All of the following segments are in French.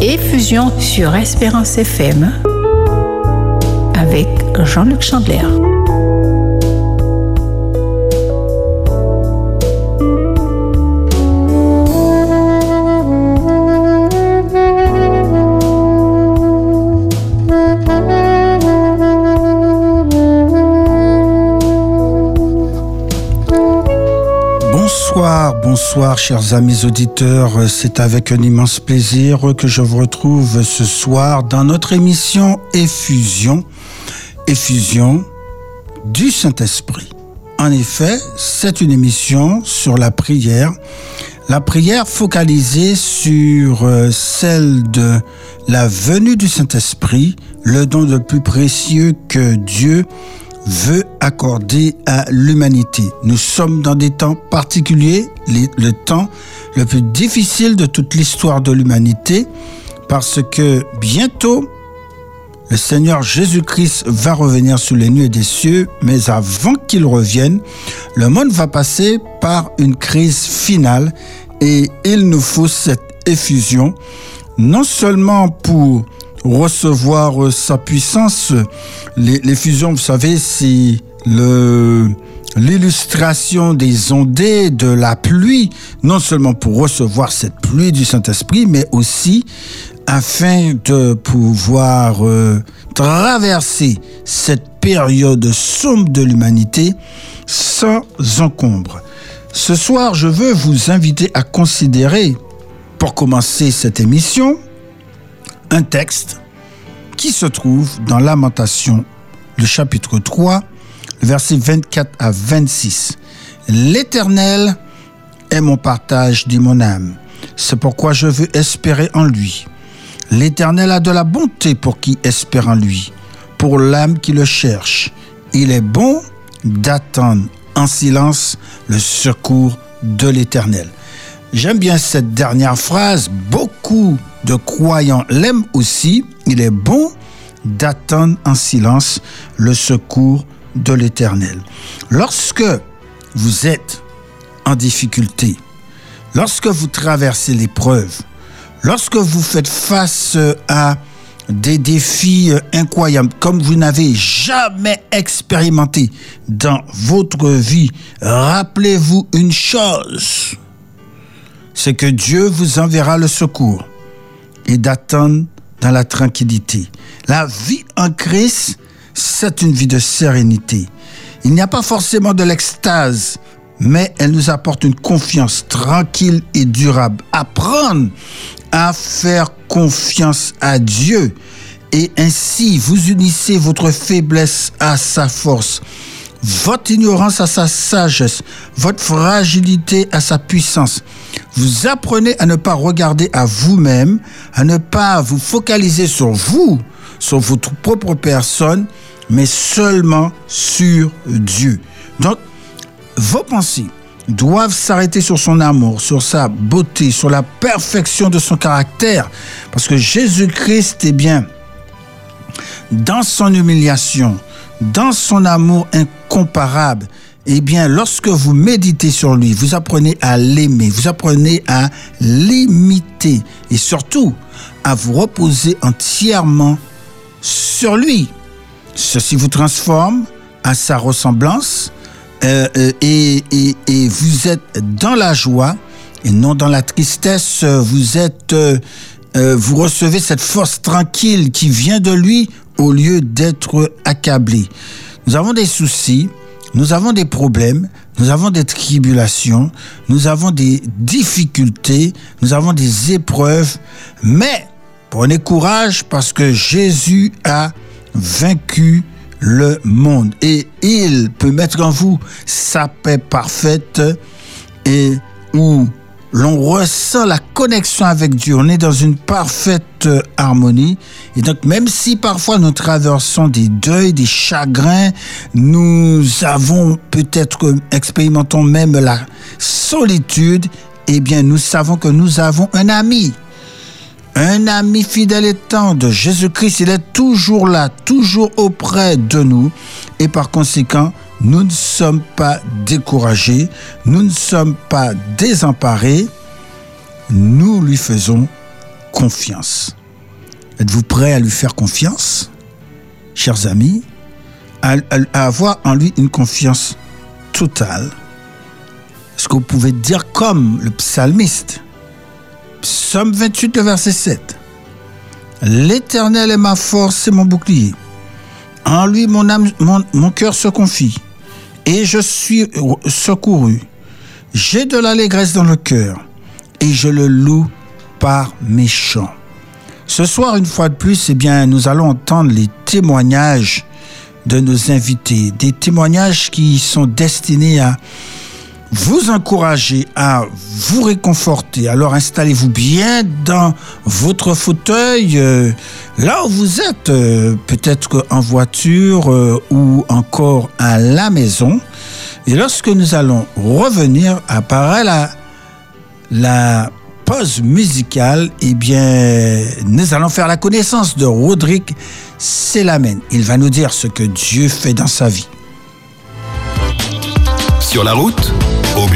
Effusion sur Espérance FM avec Jean-Luc Chandler. Bonsoir, chers amis auditeurs. C'est avec un immense plaisir que je vous retrouve ce soir dans notre émission Effusion, Effusion du Saint-Esprit. En effet, c'est une émission sur la prière, la prière focalisée sur euh, celle de la venue du Saint-Esprit, le don le plus précieux que Dieu veut accorder à l'humanité. Nous sommes dans des temps particuliers, le temps le plus difficile de toute l'histoire de l'humanité, parce que bientôt, le Seigneur Jésus-Christ va revenir sur les nuées des cieux, mais avant qu'il revienne, le monde va passer par une crise finale et il nous faut cette effusion, non seulement pour recevoir euh, sa puissance. Les, les fusions, vous savez, c'est le l'illustration des ondées de la pluie, non seulement pour recevoir cette pluie du Saint-Esprit, mais aussi afin de pouvoir euh, traverser cette période sombre de l'humanité sans encombre. Ce soir, je veux vous inviter à considérer, pour commencer cette émission, un texte qui se trouve dans Lamentation, le chapitre 3, versets 24 à 26. L'Éternel est mon partage, dit mon âme. C'est pourquoi je veux espérer en lui. L'Éternel a de la bonté pour qui espère en lui, pour l'âme qui le cherche. Il est bon d'attendre en silence le secours de l'Éternel. J'aime bien cette dernière phrase. Beaucoup de croyants l'aiment aussi. Il est bon d'attendre en silence le secours de l'Éternel. Lorsque vous êtes en difficulté, lorsque vous traversez l'épreuve, lorsque vous faites face à des défis incroyables comme vous n'avez jamais expérimenté dans votre vie, rappelez-vous une chose c'est que Dieu vous enverra le secours et d'attendre dans la tranquillité. La vie en Christ, c'est une vie de sérénité. Il n'y a pas forcément de l'extase, mais elle nous apporte une confiance tranquille et durable. Apprendre à faire confiance à Dieu et ainsi vous unissez votre faiblesse à sa force votre ignorance à sa sagesse, votre fragilité à sa puissance. Vous apprenez à ne pas regarder à vous-même, à ne pas vous focaliser sur vous, sur votre propre personne, mais seulement sur Dieu. Donc, vos pensées doivent s'arrêter sur son amour, sur sa beauté, sur la perfection de son caractère. Parce que Jésus-Christ est bien dans son humiliation, dans son amour incomparable, eh bien, lorsque vous méditez sur lui, vous apprenez à l'aimer, vous apprenez à l'imiter et surtout à vous reposer entièrement sur lui. Ceci vous transforme à sa ressemblance euh, euh, et, vous êtes dans la joie et non dans la tristesse. Vous êtes, euh, vous recevez cette force tranquille qui vient de lui au lieu d'être accablé. Nous avons des soucis, nous avons des problèmes, nous avons des tribulations, nous avons des difficultés, nous avons des épreuves, mais prenez courage parce que Jésus a vaincu le monde et il peut mettre en vous sa paix parfaite et où l'on ressent la connexion avec Dieu, on est dans une parfaite euh, harmonie. Et donc même si parfois nous traversons des deuils, des chagrins, nous avons peut-être, expérimentons même la solitude, eh bien nous savons que nous avons un ami. Un ami fidèle et tendre, Jésus-Christ, il est toujours là, toujours auprès de nous. Et par conséquent, nous ne sommes pas découragés, nous ne sommes pas désemparés, nous lui faisons confiance. Êtes-vous prêt à lui faire confiance, chers amis, à, avoir en lui une confiance totale? Est-ce que vous pouvez dire comme le psalmiste, Psaume 28, le verset 7, L'Éternel est ma force et mon bouclier. En lui, mon âme, mon cœur se confie et je suis secouru. J'ai de l'allégresse dans le cœur et je le loue par mes chants. Ce soir, une fois de plus, eh bien, nous allons entendre les témoignages de nos invités, des témoignages qui sont destinés à vous encourager, à vous réconforter. Alors installez-vous bien dans votre fauteuil, euh, là où vous êtes, euh, peut-être en voiture euh, ou encore à la maison. Et lorsque nous allons revenir, apparaît la, la pause musicale, eh bien, nous allons faire la connaissance de Rodrigue Selamen. Il va nous dire ce que Dieu fait dans sa vie. Sur la route,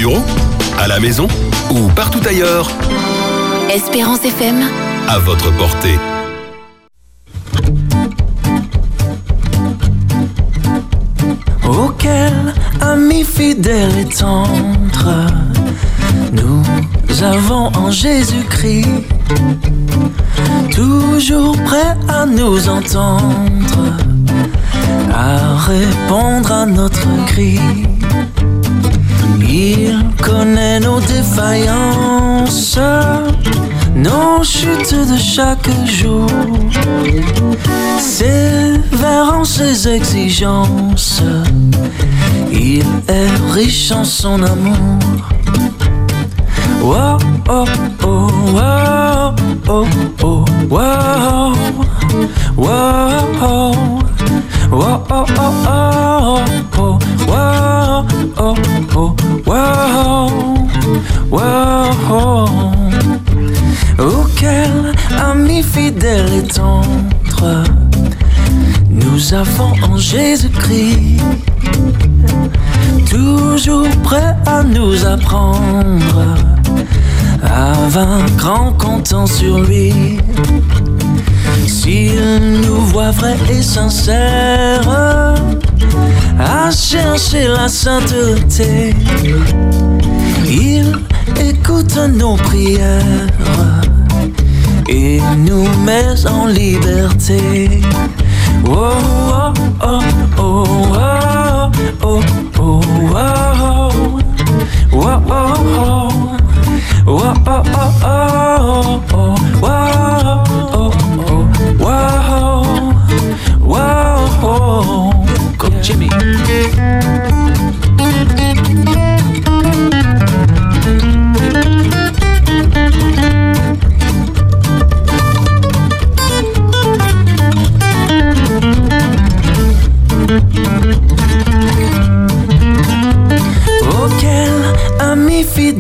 bureau, à la maison ou partout ailleurs. Espérance FM. À votre portée. Auquel ami fidèle et tendre nous avons en Jésus-Christ, toujours prêt à nous entendre, à répondre à notre cri. Il connaît nos défaillances, nos chutes de chaque jour, sévère en ses exigences. Il est riche en son amour. Whoa, oh, oh, whoa, oh, oh, whoa, whoa, whoa, oh, oh, oh, whoa, oh, oh, whoa, whoa. Auquel ami fidèle et tendre nous avons en Jésus-Christ toujours prêt à nous apprendre à vaincre en comptant sur lui. S'il nous voit vrai et sincère, à chercher la sainteté, il écoute nos prières et nous met en liberté. Oh, oh, oh, oh, oh, oh, oh, oh,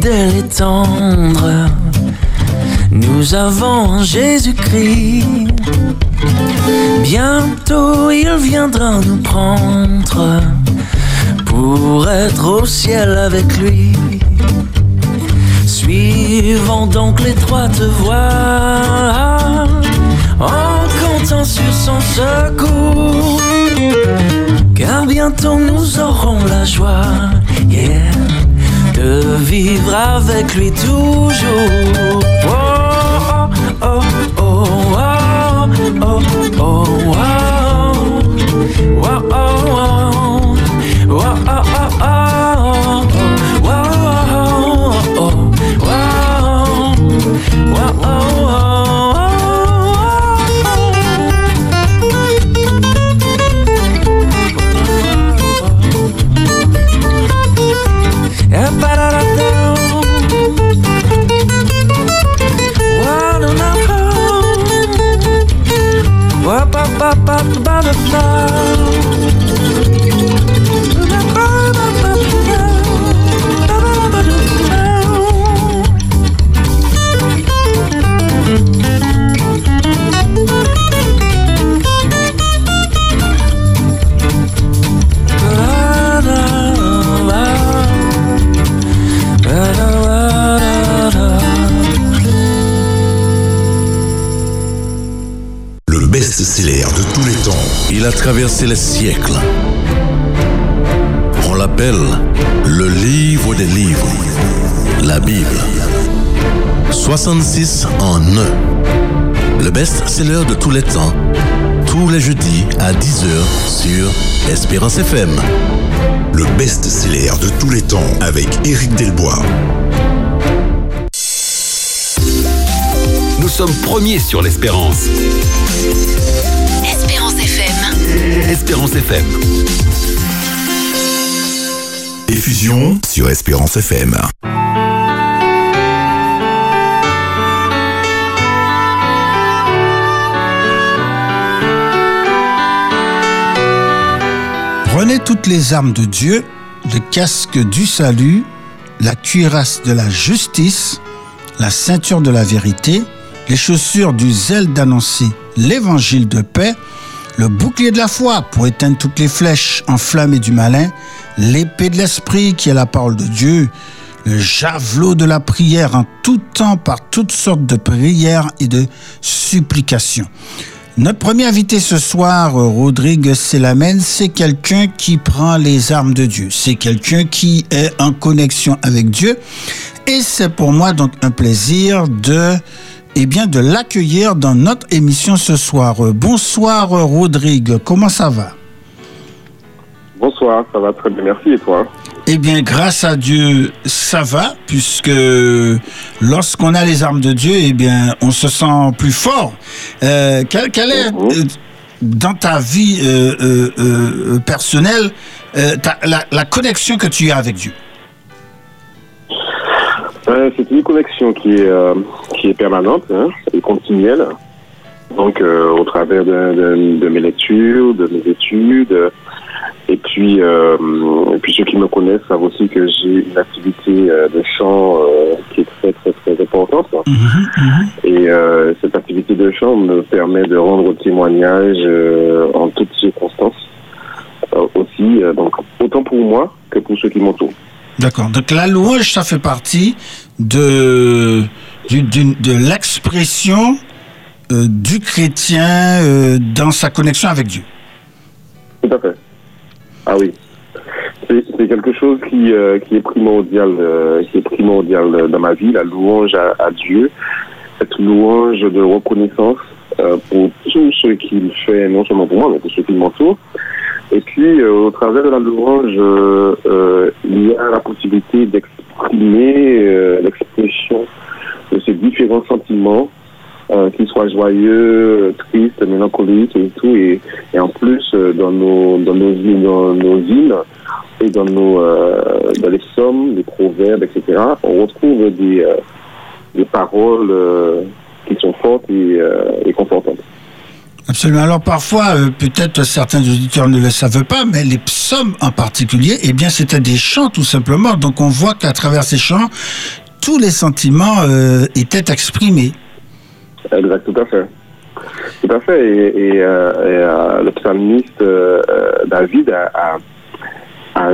fidèle et tendre, nous avons Jésus-Christ. Bientôt il viendra nous prendre pour être au ciel avec lui. Suivons donc l'étroite voie en comptant sur son secours. Car bientôt nous aurons la joie. De vivre avec lui toujours. Espérance FM. Le best-seller de tous les temps avec Éric Delbois. Nous sommes premiers sur l'espérance. Espérance FM. Espérance FM. Effusion sur Espérance FM. Prenez toutes les armes de Dieu, le casque du salut, la cuirasse de la justice, la ceinture de la vérité, les chaussures du zèle d'annoncer l'évangile de paix, le bouclier de la foi pour éteindre toutes les flèches enflammées du malin, l'épée de l'esprit qui est la parole de Dieu, le javelot de la prière en tout temps par toutes sortes de prières et de supplications. Notre premier invité ce soir, Rodrigue Selamène, c'est quelqu'un qui prend les armes de Dieu. C'est quelqu'un qui est en connexion avec Dieu. Et c'est pour moi donc un plaisir de, eh bien, de l'accueillir dans notre émission ce soir. Bonsoir, Rodrigue. Comment ça va? Bonsoir, ça va très bien, merci. Et toi? Eh bien, grâce à Dieu, ça va, puisque lorsqu'on a les armes de Dieu, eh bien, on se sent plus fort. Euh, quelle, quelle est, euh, dans ta vie euh, euh, personnelle, ta- la, la connexion que tu as avec Dieu? C'est une connexion qui est, qui est permanente hein, et continuelle. Donc, au travers de, de- de mes lectures, de mes études. Et puis, euh, et puis ceux qui me connaissent savent aussi que j'ai une activité euh, de chant euh, qui est très, très, très importante. Et euh, cette activité de chant me permet de rendre témoignage en toutes circonstances. Aussi, donc, autant pour moi que pour ceux qui m'entourent. D'accord. Donc la louange, ça fait partie de, du- de l'expression du chrétien dans sa connexion avec Dieu. Tout à fait. Ah oui. C'est quelque chose qui, euh, qui est primordial, euh, qui est primordial euh, dans ma vie, la louange à, Dieu, cette louange de reconnaissance pour tout ce qu'il fait, non seulement pour moi, mais pour ceux qui m'entourent. Et puis, au travers de la louange, il y a la possibilité d'exprimer l'expression de ces différents sentiments, euh, qu'ils soient joyeux, tristes, mélancoliques et tout. Et, en plus, euh, dans nos, dans nos, dans nos hymnes et dans, nos, euh, dans les psaumes, les proverbes, etc., on retrouve des, euh, des paroles qui sont fortes et, et confortantes. Absolument. Alors parfois, peut-être certains auditeurs ne le savent pas, mais les psaumes en particulier, eh bien, c'était des chants tout simplement. Donc on voit qu'à travers ces chants, tous les sentiments étaient exprimés. Exact, tout à fait. Tout à fait. Et, et, euh, euh, le psalmiste euh, David a,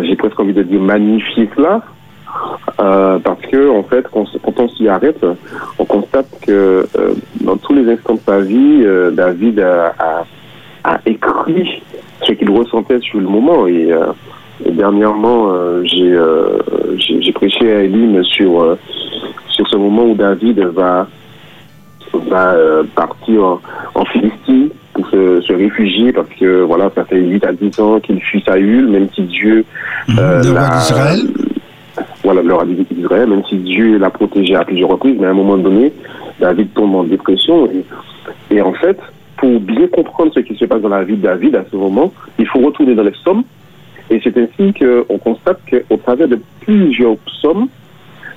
j'ai presque envie de dire, magnifié cela. parce que, en fait, quand, on s'y arrête, on constate que dans tous les instants de sa vie, David a, a- écrit ce qu'il ressentait sur le moment. Et, dernièrement, j'ai prêché à Eline sur, sur ce moment où David va va euh, partir en, en Philistie pour se, se réfugier parce que voilà ça fait 8 à 10 ans qu'il fuit Saül même si Dieu euh, le roi d'Israël. voilà le roi d'Israël même si Dieu l'a protégé à plusieurs reprises mais à un moment donné David tombe en dépression et, et en fait pour bien comprendre ce qui se passe dans la vie de David à ce moment il faut retourner dans les psaumes et c'est ainsi qu'on constate qu'au travers de plusieurs psaumes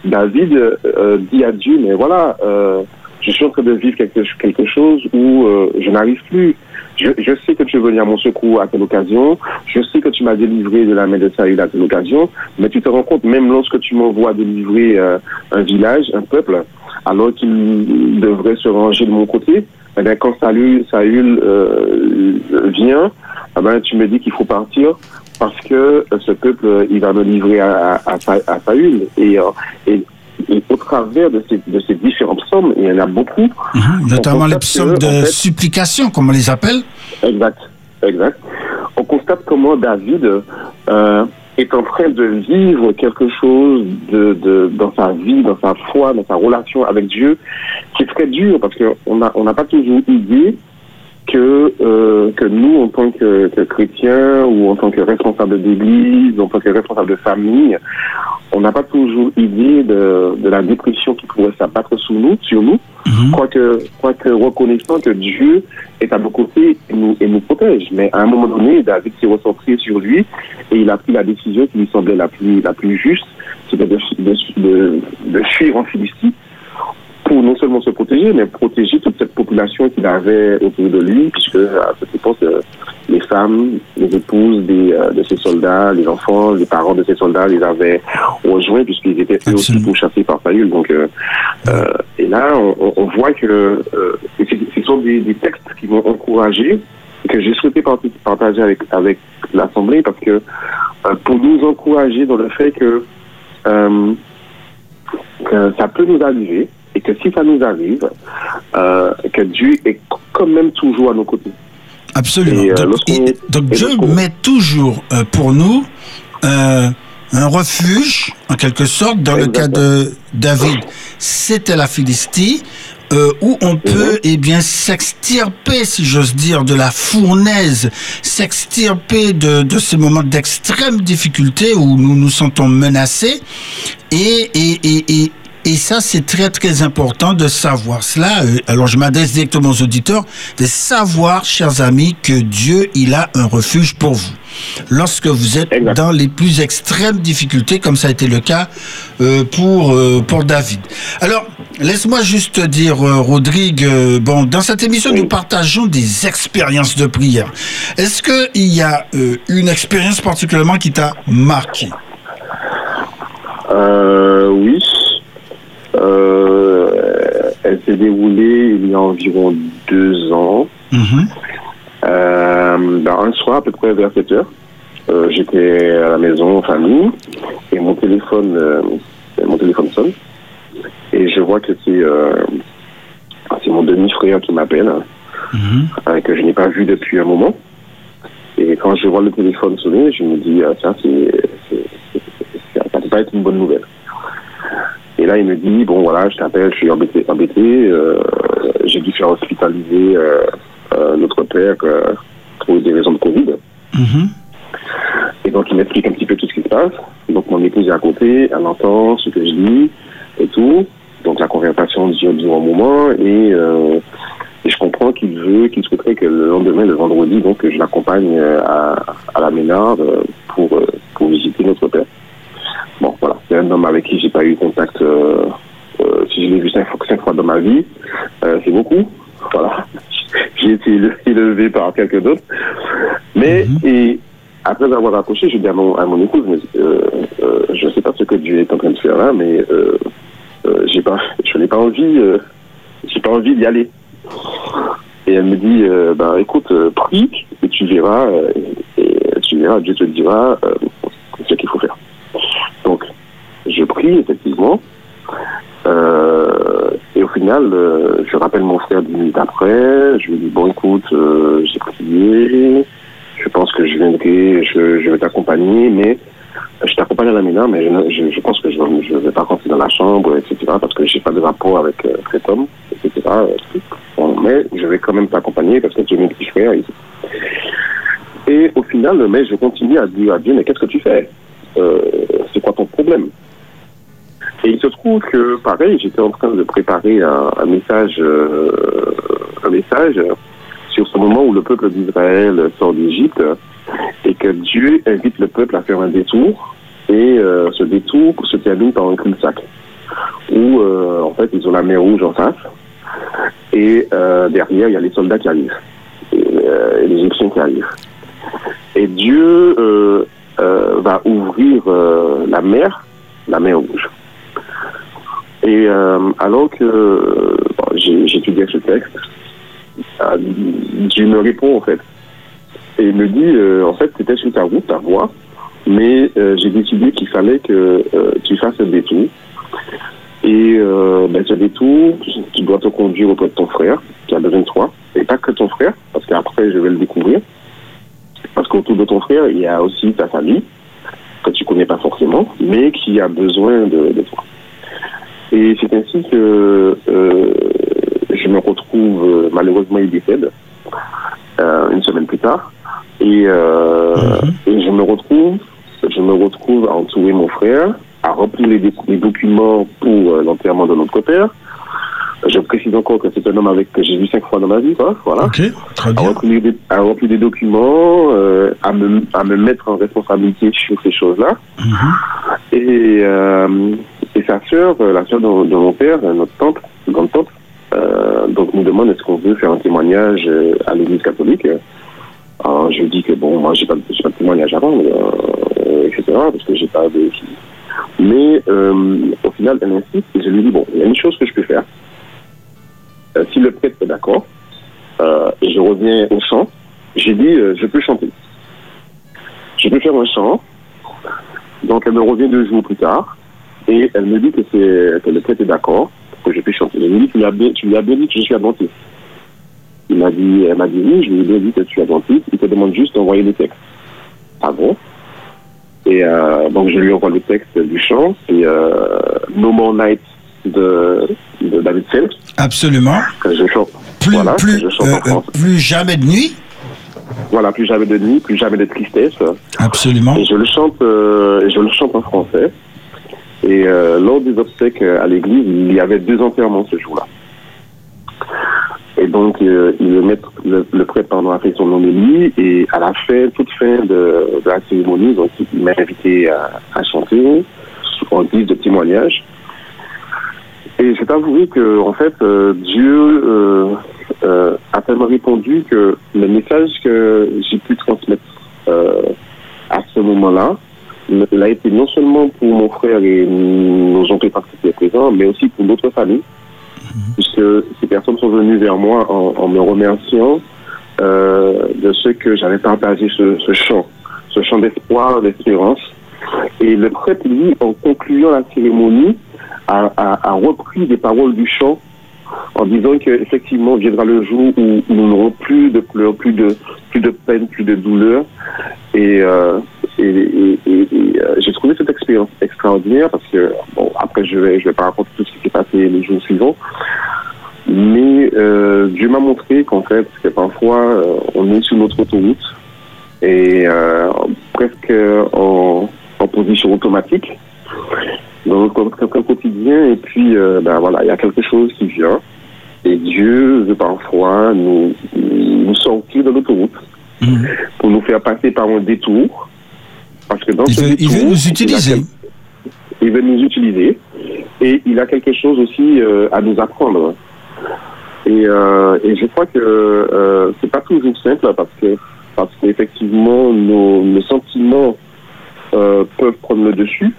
David euh, dit à Dieu, mais voilà, euh, je suis en train de vivre quelque, quelque chose où euh, je n'arrive plus. Je, sais que tu es venu à mon secours à telle occasion, je sais que tu m'as délivré de la main de Saül à telle occasion, mais tu te rends compte, même lorsque tu m'envoies délivrer euh, un village, un peuple, alors qu'il devrait se ranger de mon côté, eh quand Saül, euh, vient, eh tu me dis qu'il faut partir parce que ce peuple, il va me livrer à, à, à, Sa- à Saül. Et et au travers de ces, de ces différents psaumes, et il y en a beaucoup. Mhm, Notamment les psaumes que, de en fait, supplication, comme on les appelle. Exact, exact. On constate comment David euh, est en train de vivre quelque chose de, de, dans sa vie, dans sa foi, dans sa relation avec Dieu, qui est très dur parce qu'on n'a on n'a pas toujours idée que, euh, que nous, en tant que, que chrétiens ou en tant que responsables d'église, en tant que responsables de famille, on n'a pas toujours idée de, de la dépression qui pourrait s'abattre sous nous, sur nous, Mhm. quoique, quoique reconnaissant que Dieu est à nos côtés et nous, et nous protège. Mais à un moment donné, David s'est recentré sur lui et il a pris la décision qui lui semblait la plus, la plus juste, c'était de, de, de, de fuir en Philistie pour non seulement se protéger, mais protéger toute cette population qu'il avait autour de lui, puisque à cette époque, euh, les femmes, les épouses des, euh, de ces soldats, les enfants, les parents de ces soldats les avaient rejoints, puisqu'ils étaient eux aussi pourchassés par Saül. Donc, euh, euh, et là, on, voit que euh, ce sont des, des textes qui m'ont encouragé, que j'ai souhaité part- partager avec, avec l'Assemblée, parce que euh, pour nous encourager dans le fait que, euh, que ça peut nous arriver, et que si ça nous arrive, euh, que Dieu est quand même toujours à nos côtés. Absolument. Et, euh, donc, et- Dieu met toujours euh, pour nous un refuge, en quelque sorte, dans le cas de David, c'était la Philistie. euh, où on peut eh bien s'extirper, si j'ose dire, de la fournaise, s'extirper de, de ces moments d'extrême difficulté où nous nous sentons menacés. Et, et, et, et, et ça, c'est très très important de savoir cela. Euh, Alors, je m'adresse directement aux auditeurs, de savoir, chers amis, que Dieu, il a un refuge pour vous. Lorsque vous êtes Exact. dans les plus extrêmes difficultés, comme ça a été le cas euh, pour euh, pour David. Alors, laisse-moi juste te dire, euh, Rodrigue, euh, bon, dans cette émission, Oui. nous partageons des expériences de prière. Est-ce que il y a une expérience particulièrement qui t'a marqué? Euh, oui. Euh, elle s'est déroulée il y a environ deux ans. Euh, ben, un soir, à peu près vers 7 heures, euh, j'étais à la maison en famille et mon téléphone, mon téléphone sonne et je vois que c'est euh, c'est mon demi-frère qui m'appelle, hein, Mhm. euh, que je n'ai pas vu depuis un moment. Et quand je vois le téléphone sonner, je me dis, ah, ça, c'est, ça peut pas être une bonne nouvelle. Et là, il me dit, bon, voilà, je t'appelle, je suis embêté, embêté euh, j'ai dû faire hospitaliser euh, euh, notre père pour des raisons de Covid. Mhm. Et donc, il m'explique un petit peu tout ce qui se passe. Donc, mon épouse est à côté, elle entend ce que je dis et tout. Donc, la conversation dure, dure un moment et, euh, et je comprends qu'il veut, qu'il souhaiterait que le lendemain, le vendredi, donc, je l'accompagne à, à la Ménard pour, pour visiter notre père. C'est un homme avec qui j'ai pas eu contact. euh, euh, si je l'ai vu cinq fois, cinq fois dans ma vie, euh, c'est beaucoup. Voilà. J'ai été éle- élevé par quelqu'un d'autre. Mais, et après avoir accouché, je dis à mon, à mon épouse, mais, euh, euh, je ne sais pas ce que Dieu est en train de faire là, mais euh, j'ai pas, je n'ai pas envie, j'ai pas envie d'y aller. Et elle me dit, bah, écoute, prie et tu verras, et tu verras, Dieu te dira euh, ce qu'il faut faire. Donc, je prie effectivement. Euh, et au final, euh, je rappelle mon frère dix minutes après. Je lui dis bon, écoute, euh, j'ai prié. Je pense que je viendrai, je, je vais t'accompagner, mais je t'accompagne à la maison, mais je, je, je pense que je ne je vais pas rentrer dans la chambre, etc., parce que j'ai pas de rapport avec cet homme, etc. Mais je vais quand même t'accompagner parce que tu es mon petit frère. Et, et au final, mais je continue à dire à Dieu, mais qu'est-ce que tu fais? C'est quoi ton problème? Et il se trouve que, pareil, j'étais en train de préparer un, un message, euh, un message sur ce moment où le peuple d'Israël sort d'Égypte et que Dieu invite le peuple à faire un détour. Et euh, ce détour se termine par un cul-de-sac où, euh, en fait, ils ont la mer rouge en face et euh, derrière, il y a les soldats qui arrivent et, euh, les Égyptiens qui arrivent. Et Dieu euh, va ouvrir la mer, la mer rouge. Et euh, alors que j'ai- j'étudiais ce texte, euh, Dieu me répond en fait. Et il me dit, euh, en fait, c'était sur ta route, ta voie, mais j'ai décidé qu'il fallait que tu fasses un détour Et ben, ce détour, tu dois te conduire auprès de ton frère qui a besoin de toi. Et pas que ton frère, parce qu'après, je vais le découvrir. Parce qu'autour de ton frère, il y a aussi ta famille, que tu connais pas forcément, mais qui a besoin de, de toi. Et c'est ainsi que euh, je me retrouve, euh, malheureusement, il décède euh, une semaine plus tard. Et, euh, et je me retrouve, je me retrouve à entourer mon frère, à remplir les, les documents pour l'enterrement de notre père. Je précise encore que c'est un homme avec que j'ai vu cinq fois dans ma vie, quoi. Voilà Ok, très à bien. remplir des, à remplir des documents, euh, à, me, à me mettre en responsabilité sur ces choses-là. Et, euh, et sa sœur, euh, la sœur de, de mon père, euh, notre tante, grande tante, euh, donc nous demande est-ce qu'on veut faire un témoignage à l'église catholique. Alors, je lui dis que bon, moi j'ai pas, pas de témoignage avant, mais, etc., parce que j'ai pas de... Mais euh, au final, elle insiste et je lui dis bon, il y a une chose que je peux faire. Euh, si le prêtre est d'accord, euh, et je reviens au chant, j'ai dit euh, je peux chanter. Je peux faire un chant. Donc elle me revient deux jours plus tard et elle me dit que c'est que le prêtre est d'accord que je puisse chanter. Elle me dit tu lui as bien, tu lui as bien dit que je suis adventiste. Il m'a dit, elle m'a dit oui, je lui ai bien dit que tu es adventiste. Il te demande juste d'envoyer le texte. Ah bon? Et donc je lui envoie le texte du chant, c'est No More Night de, de David Self Absolument. que je chante. Plus, voilà, que plus, je chante euh, en euh, plus jamais de nuit. Voilà, plus jamais de nuit, plus jamais de tristesse. Absolument. Et je le chante, euh, je le chante en français. Et euh, lors des obsèques à l'église, il y avait deux enterrements ce jour-là. Et donc, euh, il le, maître, le, le prêtre pardon, a fait son homélie et à la fin, toute fin de, de la cérémonie, donc il m'a invité à, à chanter en guise de témoignage. Et je t'avouerai que, en fait, euh, Dieu euh, euh, a tellement répondu que le message que j'ai pu transmettre à ce moment-là, il a été non seulement pour mon frère et nos oncles étaient présents, mais aussi pour d'autres familles, puisque ces personnes sont venues vers moi en, en me remerciant euh, de ce que j'avais partagé ce, ce chant, ce chant d'espoir, d'espérance. Et le prêtre, lui, en concluant la cérémonie, a, repris des paroles du chant en disant qu'effectivement viendra le jour où nous n'aurons plus de pleurs, plus de, plus de peine, plus de douleur. Et, euh, euh, j'ai trouvé cette expérience extraordinaire parce que, bon, après je vais, je vais pas raconter tout ce qui s'est passé les jours suivants, mais euh, Dieu m'a montré qu'en fait, que parfois on est sur notre autoroute et presque en, en position automatique dans notre quotidien et puis euh, ben voilà il y a quelque chose qui vient. Et Dieu veut parfois nous nous sortir de l'autoroute Mhm. pour nous faire passer par un détour. Parce que dans Il ce veut, il détour veut nous il a utiliser. il veut nous utiliser. Et il a quelque chose aussi euh, à nous apprendre. Et, euh, et je crois que euh, c'est pas toujours simple parce que parce qu'effectivement nos, nos sentiments euh, peuvent prendre le dessus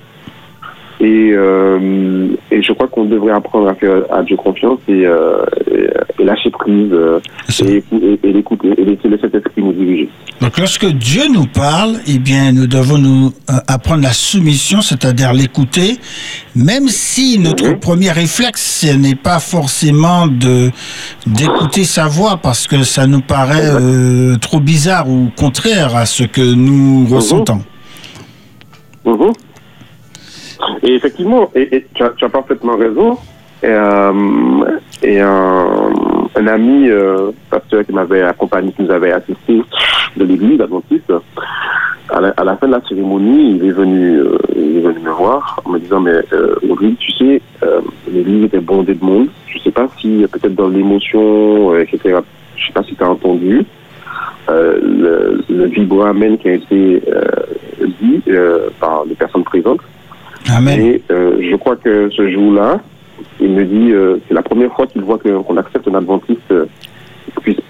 et, euh, et je crois qu'on devrait apprendre à faire à Dieu confiance et, euh, et, et lâcher prise euh, et, et, l'écouter et laisser le Saint-Esprit nous diriger. Donc lorsque Dieu nous parle, eh bien nous devons nous apprendre la soumission, c'est-à-dire l'écouter, même si notre Mhm. premier réflexe n'est pas forcément de d'écouter sa voix parce que ça nous paraît euh, trop bizarre ou contraire à ce que nous ressentons. Mhm. Et effectivement, et, tu, as, parfaitement raison. Et, euh, un, ami euh, pasteur qui m'avait accompagné, qui nous avait assisté de l'église adventiste, à la, à la fin de la cérémonie, il est venu, euh, il est venu me voir en me disant mais euh, tu sais, euh, l'église était bondée de monde. Je sais pas si peut-être dans l'émotion, etc. Je sais pas si tu as entendu le, le vibrant amen qui a été dit par les personnes présentes. Amen. Et euh, je crois que ce jour-là, il me dit, euh, c'est la première fois qu'il voit qu'on accepte un adventiste euh, qui puisse,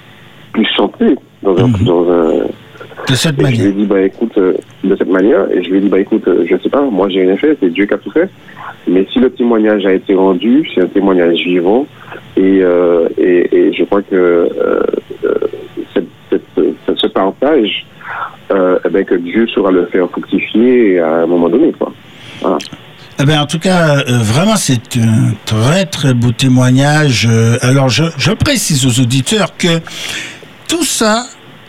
puisse chanter dans un, Mhm. dans un, De cette et je lui ai manière. dit, bah écoute, euh, de cette manière, et je lui ai dit, bah écoute, euh, je sais pas, moi j'ai rien fait, c'est Dieu qui a tout fait. Mais si le témoignage a été rendu, c'est un témoignage vivant, et, euh, et, et je crois que cette- cette- ce- partage, eh ben, que Dieu saura le faire fructifier à un moment donné. Quoi. Eh ben, en tout cas, euh, vraiment, c'est un très très beau témoignage. Euh, alors, je, je précise aux auditeurs que tout ça,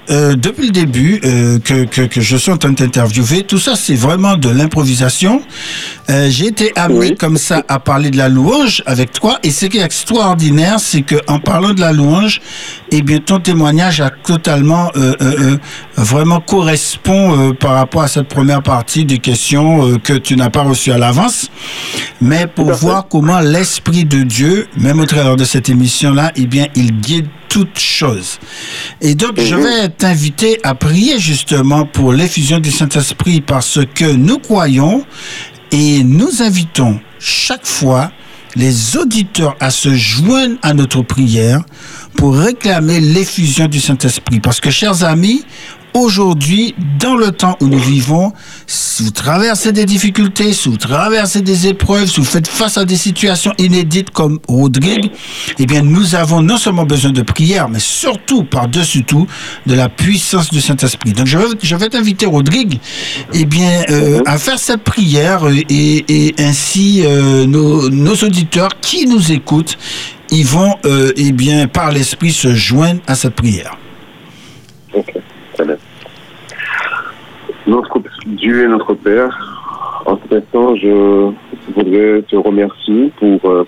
euh, depuis le début euh, que, que, que, je suis en train d'interviewer, tout ça c'est vraiment de l'improvisation. Euh, J'ai été amené Oui. comme ça à parler de la louange avec toi et ce qui est extraordinaire, c'est que en parlant de la louange, eh bien ton témoignage a totalement vraiment correspond par rapport à cette première partie des questions que tu n'as pas reçues à l'avance, mais pour voir comment l'esprit de Dieu, même au travers de cette émission là, eh bien il guide toutes choses. Et donc, je Mhm. vais t'inviter à prier justement pour l'effusion du Saint-Esprit parce que nous croyons et nous invitons chaque fois les auditeurs à se joindre à notre prière pour réclamer l'effusion du Saint-Esprit. Parce que, chers amis, aujourd'hui, dans le temps où nous vivons, si vous traversez des difficultés, si vous traversez des épreuves, si vous faites face à des situations inédites comme Rodrigue, eh bien, nous avons non seulement besoin de prière, mais surtout, par-dessus tout, de la puissance du Saint-Esprit. Donc, je vais, je vais t'inviter, Rodrigue, eh bien, euh, à faire cette prière euh, et, et ainsi, euh, nos, nos auditeurs qui nous écoutent, ils vont, euh, eh bien, par l'Esprit se joindre à cette prière. Ok, Notre Dieu et notre Père, en cet instant, je voudrais te remercier pour euh,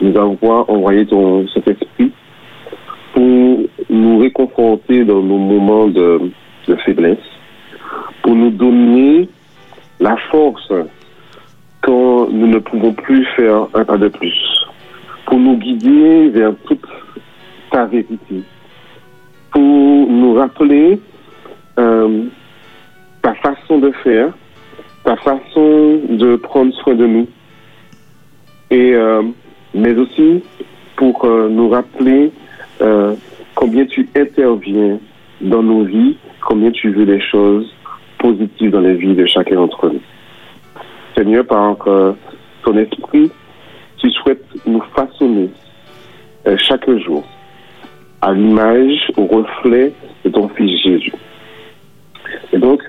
nous avoir envoyé ton cet esprit pour nous réconforter dans nos moments de, de faiblesse, pour nous donner la force quand nous ne pouvons plus faire un pas de plus, pour nous guider vers toute ta vérité, pour nous rappeler euh, ta façon de faire, ta façon de prendre soin de nous, et euh, mais aussi pour euh, nous rappeler combien tu interviens dans nos vies, combien tu veux des choses positives dans les vies de chacun d'entre nous. Seigneur, par ton esprit, tu souhaites nous façonner chaque jour à l'image, au reflet de ton Fils Jésus. Et donc,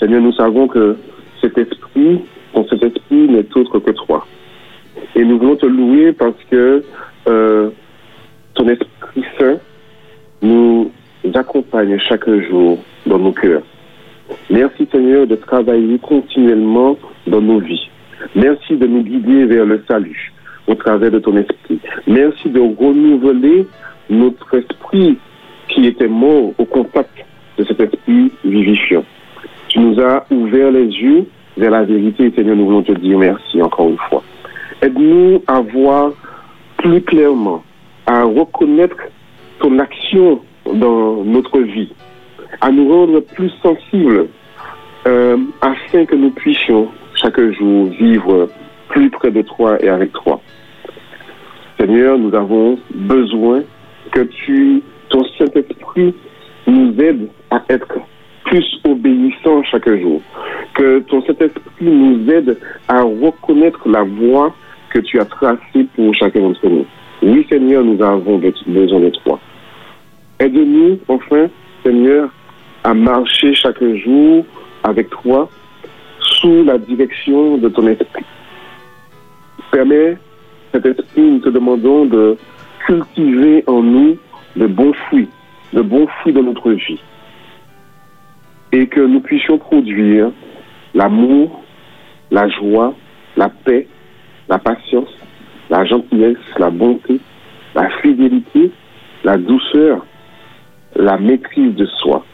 Seigneur, nous savons que cet esprit, ton cet esprit n'est autre que toi. Et nous voulons te louer parce que euh, ton Esprit Saint nous accompagne chaque jour dans nos cœurs. Merci Seigneur de travailler continuellement dans nos vies. Merci de nous guider vers le salut au travers de ton esprit. Merci de renouveler notre esprit qui était mort au contact de cet esprit vivifiant. Tu nous as ouvert les yeux vers la vérité, Seigneur, nous voulons te dire merci encore une fois. Aide-nous à voir plus clairement, à reconnaître ton action dans notre vie, à nous rendre plus sensibles euh, afin que nous puissions chaque jour vivre plus près de toi et avec toi. Seigneur, nous avons besoin que tu, ton Saint-Esprit, nous aide à être plus obéissants chaque jour. Que ton Saint-Esprit nous aide à reconnaître la voie que tu as tracée pour chacun d'entre nous. Oui, Seigneur, nous avons besoin de toi. Aide-nous, enfin, Seigneur, à marcher chaque jour avec toi sous la direction de ton esprit. Permets, cet esprit, nous te demandons de cultiver en nous de bons fruits, de bons fruits de notre vie. Et que nous puissions produire l'amour, la joie, la paix, la patience, la gentillesse, la bonté, la fidélité, la douceur, la maîtrise de soi.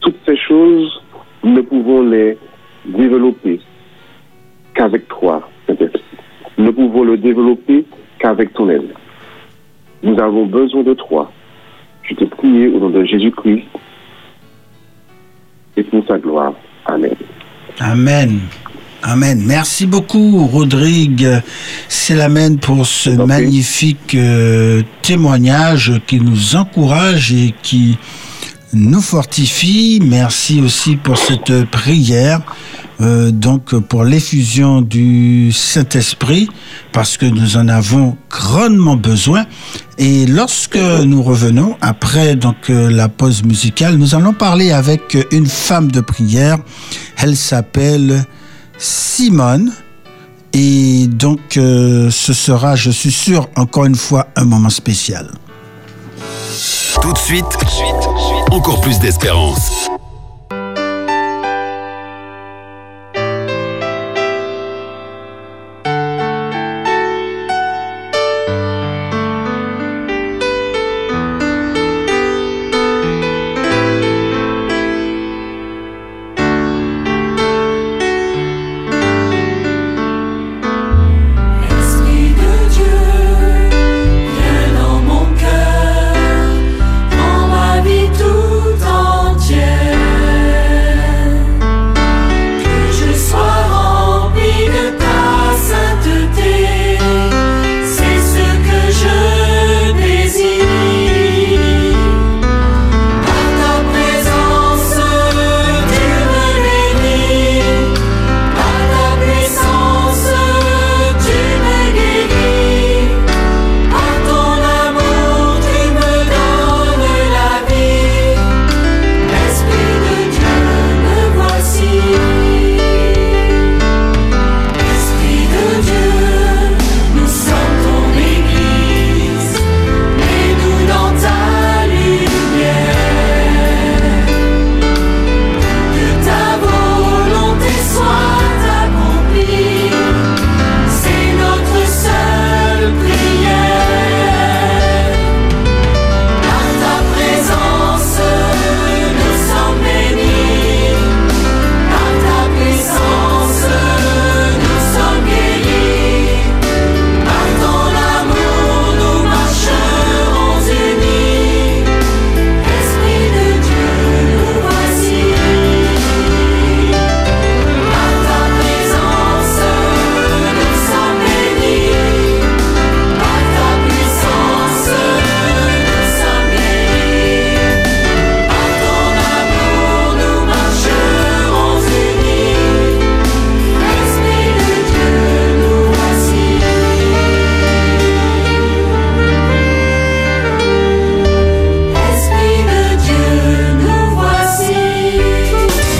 Toutes ces choses, nous ne pouvons les développer qu'avec toi, Saint-Esprit. Nous ne pouvons le développer qu'avec ton aide. Nous avons besoin de toi. Je te prie au nom de Jésus-Christ et pour sa gloire. Amen. Amen. Amen. Merci beaucoup, Rodrigue Selamène, pour ce magnifique euh, témoignage qui nous encourage et qui nous fortifie. Merci aussi pour cette prière. euh, donc pour l'effusion du Saint-Esprit, parce que nous en avons grandement besoin. Et lorsque nous revenons, après donc euh, la pause musicale, nous allons parler avec une femme de prière. Elle s'appelle Simone. Et donc, euh, ce sera, je suis sûr, encore une fois, un moment spécial. Tout de suite, encore plus d'espérance.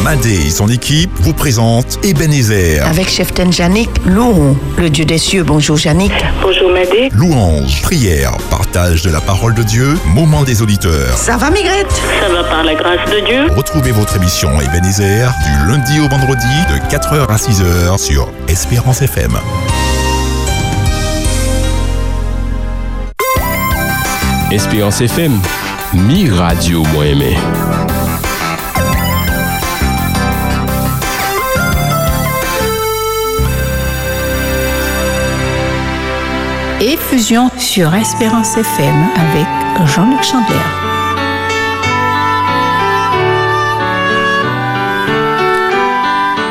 Madé et son équipe vous présentent Ebenezer. Avec chef Janik, louons le Dieu des cieux. Bonjour Janik. Bonjour Madé. Louange, prière, partage de la parole de Dieu, moment des auditeurs. Ça va Migrette? Ça va par la grâce de Dieu Retrouvez votre émission Ebenezer du lundi au vendredi de 4h à 6h sur Espérance FM. Espérance FM, mi radio moi aimé. Effusion sur Espérance FM avec Jean-Luc Chandler.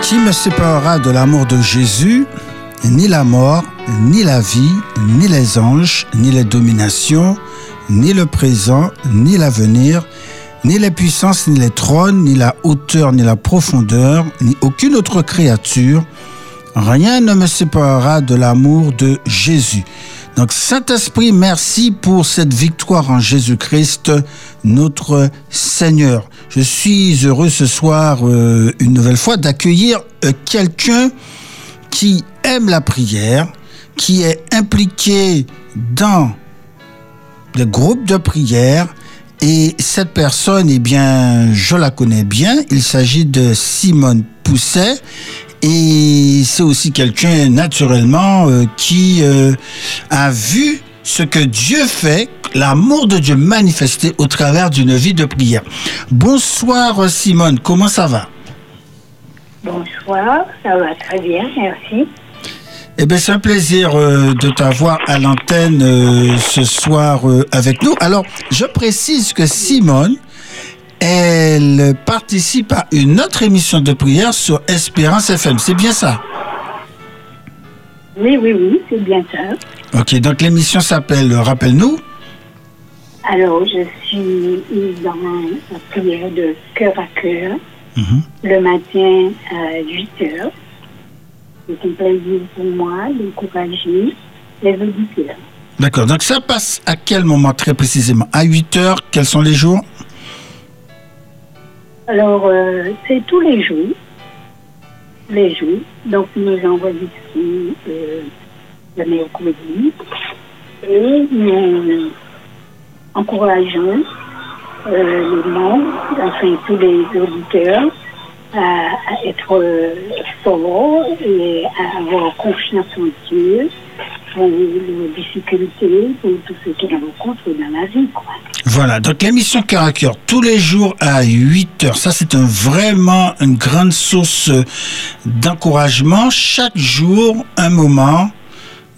Qui me séparera de l'amour de Jésus? Ni la mort, ni la vie, ni les anges, ni les dominations, ni le présent, ni l'avenir, ni les puissances, ni les trônes, ni la hauteur, ni la profondeur, ni aucune autre créature. Rien ne me séparera de l'amour de Jésus. Donc Saint-Esprit, merci pour cette victoire en Jésus-Christ, notre Seigneur. Je suis heureux ce soir, euh, une nouvelle fois, d'accueillir euh, quelqu'un qui aime la prière, qui est impliqué dans des groupes de prière. Et cette personne, eh bien, je la connais bien. Il s'agit de Simone Pousset. Et c'est aussi quelqu'un, naturellement, euh, qui euh, a vu ce que Dieu fait, l'amour de Dieu manifesté au travers d'une vie de prière. Bonsoir Simone, comment ça va? Bonsoir, ça va très bien, merci. Eh bien, c'est un plaisir euh, de t'avoir à l'antenne euh, ce soir euh, avec nous. Alors, je précise que Simone, elle participe à une autre émission de prière sur Espérance FM. C'est bien ça? Oui, oui, oui, c'est bien ça. Ok, donc l'émission s'appelle, rappelle-nous. Alors, je suis dans la prière de cœur à cœur le matin à 8 heures. C'est un plaisir pour moi d'encourager les auditeurs. D'accord, donc ça passe à quel moment très précisément? À 8 heures, quels sont les jours? Alors, euh, c'est tous les jours. les jours. Donc, nous enregistrons euh, le mercredi et nous encourageons euh, les membres, enfin tous les auditeurs, à, à être euh, forts et à avoir confiance en Dieu pour les la vie. Quoi. Voilà, donc l'émission Cœur à Cœur, tous les jours à 8 heures. Ça, c'est vraiment une grande source euh, d'encouragement. Chaque jour, un moment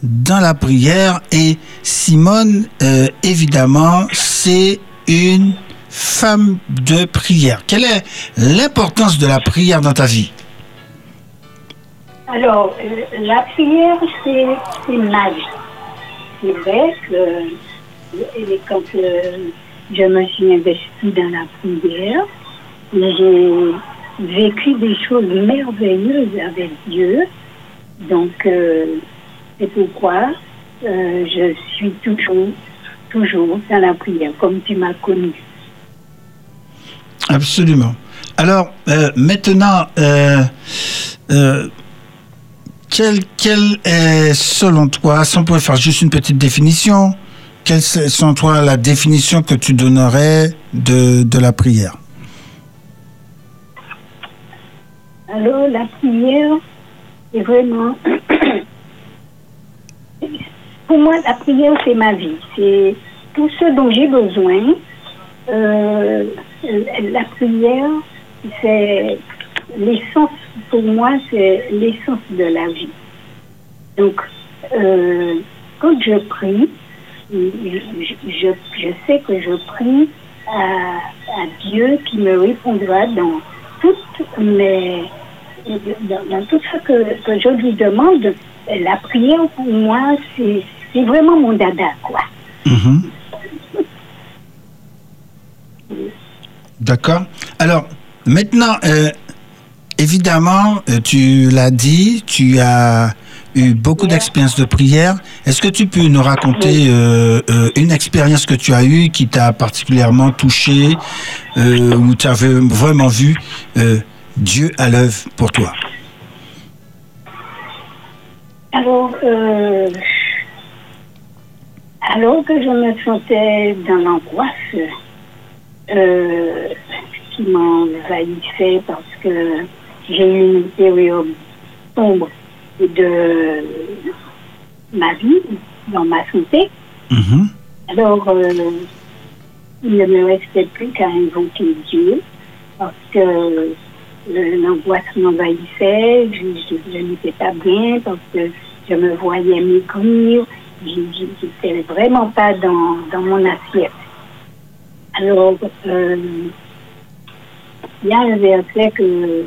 dans la prière. Et Simone, euh, évidemment, c'est une femme de prière. Quelle est l'importance de la prière dans ta vie? Alors, euh, la prière, c'est c'est ma vie. C'est vrai que euh, quand euh, je me suis investie dans la prière, j'ai vécu des choses merveilleuses avec Dieu. Donc, c'est pourquoi je suis toujours, toujours dans la prière, comme tu m'as connu. Absolument. Alors, maintenant, quelle, quelle est, selon toi, si on pouvait faire juste une petite définition, quelle est, selon toi, la définition que tu donnerais de, de la prière? Alors, la prière, c'est vraiment. Pour moi, la prière, c'est ma vie. C'est tout ce dont j'ai besoin. Euh, la prière, c'est l'essence, pour moi, c'est l'essence de la vie. Donc, euh, quand je prie, je, je, sais que je prie à, Dieu qui me répondra dans toutes mes dans, tout ce que, que je lui demande, la prière pour moi, c'est c'est vraiment mon dada, quoi. Mhm. D'accord. Alors, maintenant, euh, évidemment, euh, tu l'as dit, tu as eu beaucoup d'expériences de prière. Est-ce que tu peux nous raconter euh, euh, une expérience que tu as eue qui t'a particulièrement touché, euh, où tu avais vraiment vu Dieu à l'œuvre pour toi? Alors, alors que je me sentais dans l'angoisse qui m'envahissait parce que j'ai eu une période sombre de ma vie, dans ma santé. Mhm. Alors, euh, il ne me restait plus qu'à invoquer Dieu parce que le- l'angoisse m'envahissait, je, je- je n'étais pas bien parce que je me voyais maigrir, je n'étais vraiment pas dans, dans mon assiette. Alors, euh, il y a un verset que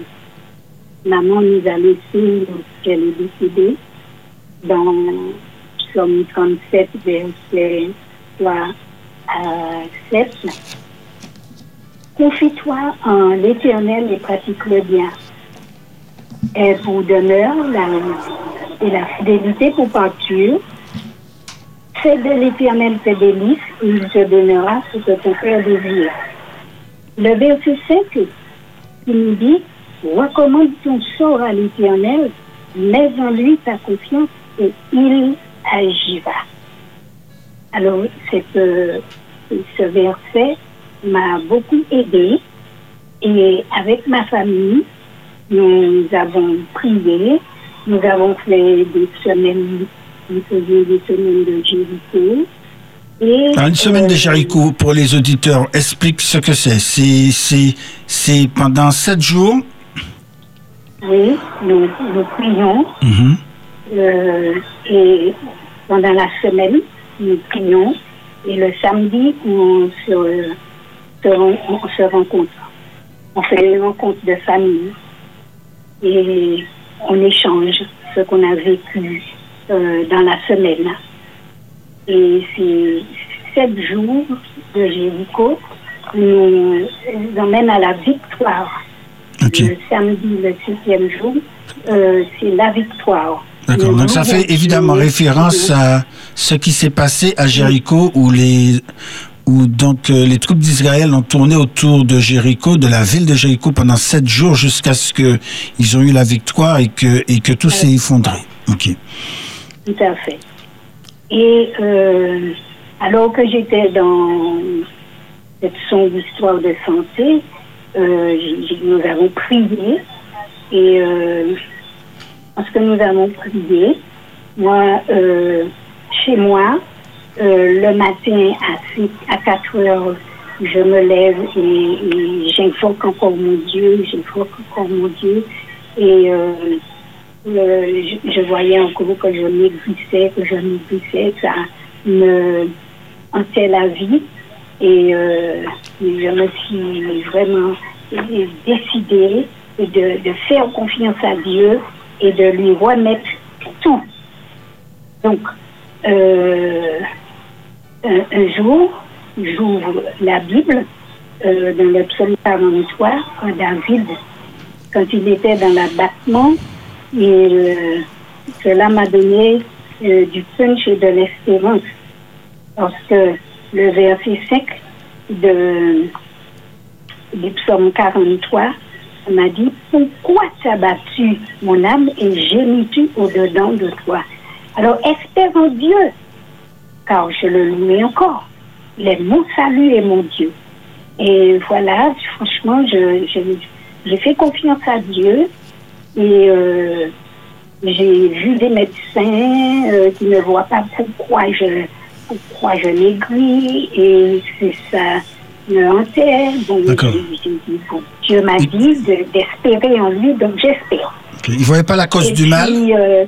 maman nous a laissé lorsqu'elle est décédée dans Psaume 37, verset 3 à 7. Confie-toi en l'éternel et pratique le bien. Et pour demeure la, et la fidélité pour pâture. Fais de l'éternel tes délices, il te donnera ce que ton cœur désire. Le verset 5 qui nous dit Recommande ton sort à l'éternel, mets en lui ta confiance et il agira. Alors, cette, euh, ce verset m'a beaucoup aidé et avec ma famille, nous avons prié, nous avons fait des semaines, nous faisions des semaines de Jéricho. Et, Alors, une semaine de Jéricho, pour les auditeurs, explique ce que c'est, c'est pendant sept jours. Oui, nous, nous prions Mhm. euh, et pendant la semaine, nous prions et le samedi, on se, on se rencontre. On fait une rencontre de famille et on échange ce qu'on a vécu euh, dans la semaine. Et c'est sept jours de Jéricho nous emmènent à la victoire. Le samedi, le septième jour, euh, c'est la victoire. D'accord. Donc ça fait évidemment référence à ce qui s'est passé à Jéricho où les où donc euh, les troupes d'Israël ont tourné autour de Jéricho, de la ville de Jéricho pendant sept jours jusqu'à ce que ils ont eu la victoire et que et que tout s'est effondré. Ok. Tout à fait. Et euh, alors que j'étais dans cette sombre histoire de santé, nous avons prié. Et euh, lorsque nous avons prié, moi, euh, chez moi, euh, le matin à, à 4 heures, je me lève et, et j'invoque encore mon Dieu, j'invoque encore mon Dieu. Et euh, euh, je, je voyais encore que je maigrissais, que je maigrissais, ça me hantait la vie. Et je me suis vraiment décidée de, faire confiance à Dieu et de lui remettre tout. Donc, euh, un, jour, j'ouvre la Bible euh, dans le psaume 43, quand David, quand il était dans l'abattement, euh, cela m'a donné du punch et de l'espérance. Parce que le verset 5 de, du psaume 43 m'a dit Pourquoi t'as battu mon âme et gémis-tu au-dedans de toi? Alors espère en Dieu, car je le louais encore. Il mon salut et mon Dieu. Et voilà, franchement, je, je- fait confiance à Dieu et euh, j'ai vu des médecins euh, qui ne voient pas pourquoi je, pourquoi je maigris et c'est ça me hantait. J'ai- dit, bon, Dieu m'a dit de- d'espérer en lui, donc j'espère. Ok. Ils voyaient pas la cause Et du mal? euh,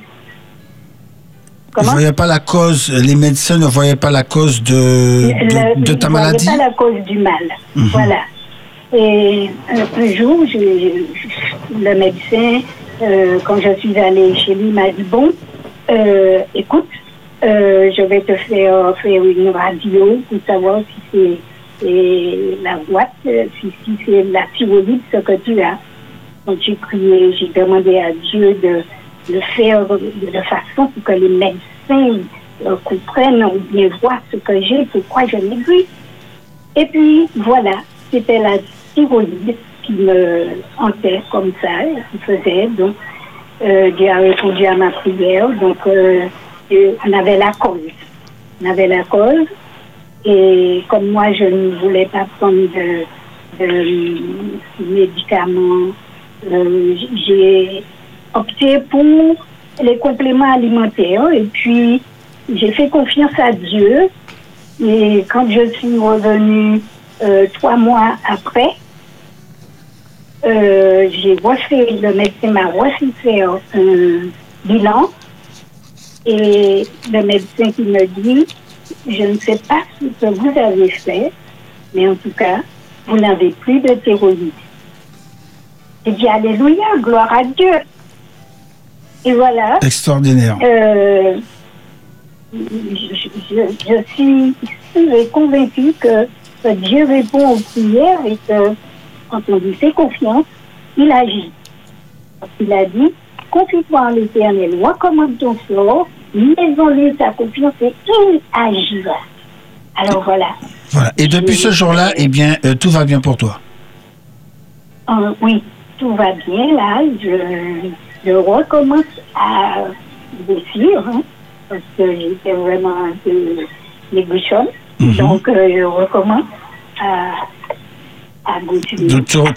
Ils voyaient pas la cause. Les médecins ne voyaient pas la cause de le- de, ta il voyait maladie? pas la cause du mal. Mhm. Voilà. Et un, un jour, je- je- le médecin, euh, quand je suis allée chez lui, m'a dit Bon, euh, écoute, euh, je vais te faire faire une radio pour savoir si c'est la boîte, euh, si, si c'est la thyroïde, ce que tu as. Donc j'ai prié, j'ai demandé à Dieu de le faire de, façon pour que les médecins euh, comprennent ou bien voient ce que j'ai, pourquoi je maigris. Et puis voilà, c'était la thyroïde qui me hantait comme ça, qui faisait. Donc euh, Dieu a répondu à ma prière. Donc euh, et on avait la cause. On avait la cause. Et comme moi, je ne voulais pas prendre de, de médicaments, euh, j'ai opté pour les compléments alimentaires. Et puis, j'ai fait confiance à Dieu. Et quand je suis revenue euh, trois mois après, euh, j'ai refait, le médecin m'a refait un bilan. Et le médecin qui me dit, je ne sais pas ce que vous avez fait, mais en tout cas, vous n'avez plus de thyroïde. J'ai dit Alléluia, gloire à Dieu. Et voilà. Extraordinaire. Euh, je, je- je suis sûre et convaincue que, que Dieu répond aux prières et que quand on lui fait confiance, il agit. Qu'il a dit, confie-toi en l'éternel, recommande ton sort, mets-en-lui ta confiance et il agira. Alors voilà. Voilà. Et depuis ce jour-là, eh bien, euh, tout va bien pour toi. Euh, oui, tout va bien là. Je, je recommence à grossir hein, parce que j'étais vraiment un peu maigrichonne. Mhm. Donc, euh, je recommence à, à grossir. Donc, tu, re-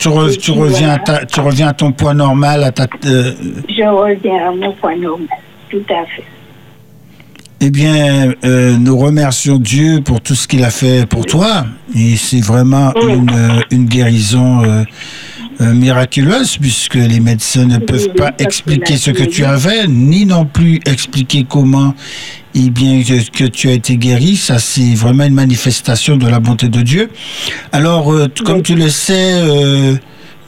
reviens à voilà, ta, tu reviens à ton poids normal, à ta. euh, Je reviens à mon poids normal. Tout à fait. Eh bien, euh, nous remercions Dieu pour tout ce qu'il a fait pour toi. Et c'est vraiment une, euh, une guérison euh, euh, miraculeuse, puisque les médecins ne peuvent pas expliquer ce que tu avais, ni non plus expliquer comment eh bien, que, que tu as été guéri. Ça, c'est vraiment une manifestation de la bonté de Dieu. Alors, euh, comme tu le sais, euh,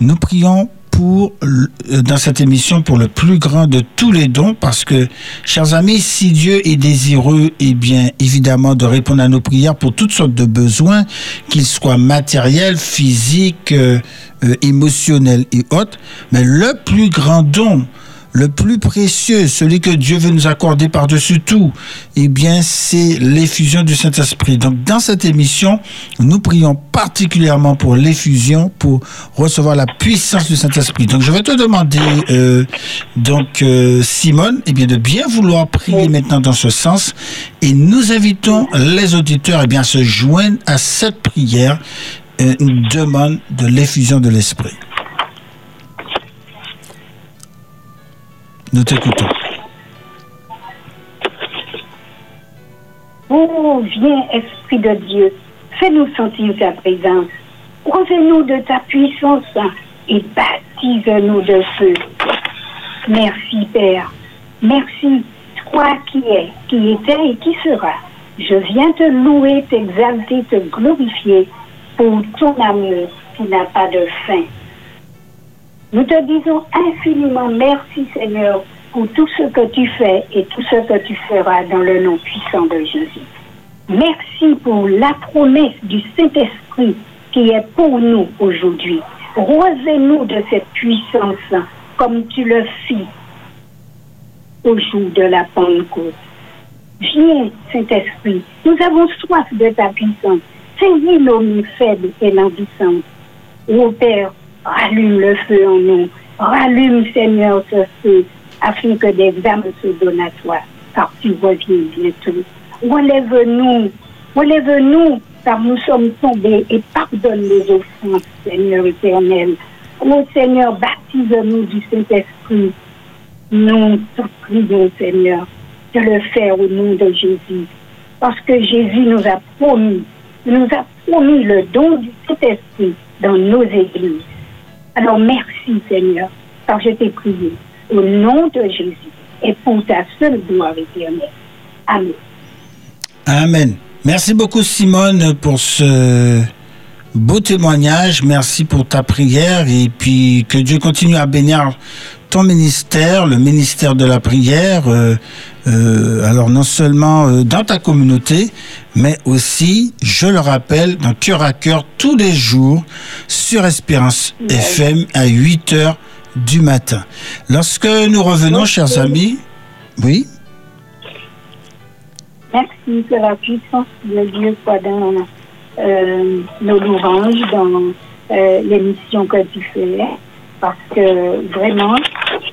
nous prions euh, dans cette émission pour le plus grand de tous les dons, parce que, chers amis, si Dieu est désireux, eh bien, évidemment, de répondre à nos prières pour toutes sortes de besoins, qu'ils soient matériels, physiques, euh, euh, émotionnels et autres, mais le plus grand don le plus précieux, celui que Dieu veut nous accorder par-dessus tout, eh bien, c'est l'effusion du Saint-Esprit. Donc, dans cette émission, nous prions particulièrement pour l'effusion, pour recevoir la puissance du Saint-Esprit. Donc, je vais te demander, euh, donc, euh, Simone, eh bien, de bien vouloir prier maintenant dans ce sens. Et nous invitons les auditeurs, eh bien, à se joindre à cette prière, euh, une demande de l'effusion de l'Esprit. Nous t'écoutons. Oh, viens, Esprit de Dieu, fais-nous sentir ta présence. Revêt-nous de ta puissance et baptise-nous de feu. Merci, Père. Merci, toi qui es, qui étais et qui sera. Je viens te louer, t'exalter, te glorifier pour ton amour qui n'a pas de fin. Nous te disons infiniment merci, Seigneur, pour tout ce que tu fais et tout ce que tu feras dans le nom puissant de Jésus. Merci pour la promesse du Saint-Esprit qui est pour nous aujourd'hui. Rosez-nous de cette puissance comme tu le fis au jour de la Pentecôte. Viens, Saint-Esprit, nous avons soif de ta puissance. Saisis nos mains faibles et languissantes. Ô Père, rallume le feu en nous. Rallume, Seigneur, ce feu, afin que des âmes se donnent à toi, car tu reviens bientôt. Relève-nous, relève-nous, car nous sommes tombés et pardonne les offenses, Seigneur éternel. Ô Seigneur, baptise-nous du Saint-Esprit. Nous te prions, Seigneur, de le faire au nom de Jésus. Parce que Jésus nous a promis, nous a promis le don du Saint-Esprit dans nos églises. Alors merci, Seigneur, car je t'ai prié au nom de Jésus et pour ta seule gloire éternelle. Amen. Amen. Merci beaucoup Simone pour ce beau témoignage. Merci pour ta prière et puis que Dieu continue à bénir ton ministère, le ministère de la prière. euh, euh, alors non seulement euh, dans ta communauté, mais aussi, je le rappelle, dans cœur à cœur tous les jours sur Espérance FM à 8 heures du matin. Lorsque nous revenons, chers amis, oui? Merci que la puissance de Dieu soit dans euh, nos louanges, dans l'émission que tu fais, parce que vraiment,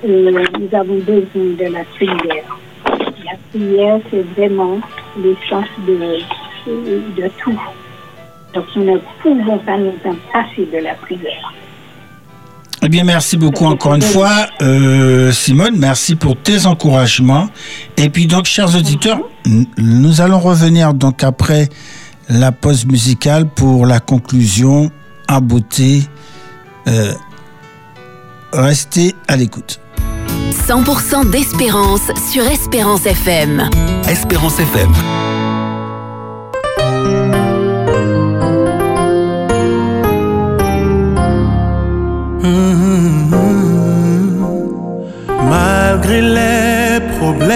euh, nous avons besoin de la prière. La prière, c'est vraiment l'essence de, de tout. Donc, nous ne pouvons pas nous en passer de la prière. Eh bien, merci beaucoup encore une fois, euh, Simone. Merci pour tes encouragements. Et puis donc, chers auditeurs, nous allons revenir donc après la pause musicale pour la conclusion en beauté. Euh, restez à l'écoute. 100% d'espérance sur Espérance FM. Espérance FM. Malgré les problèmes,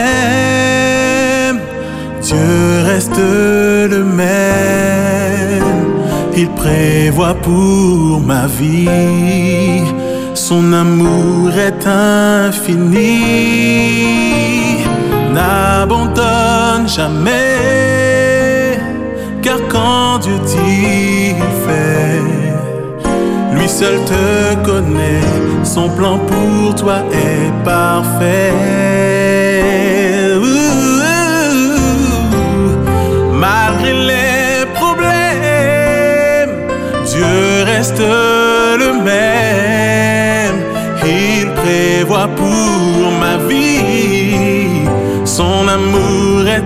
Dieu reste le même. Il prévoit pour ma vie, son amour est infini. N'abandonne jamais, car quand Dieu dit, il fait. Lui seul te connaît, son plan pour toi est parfait.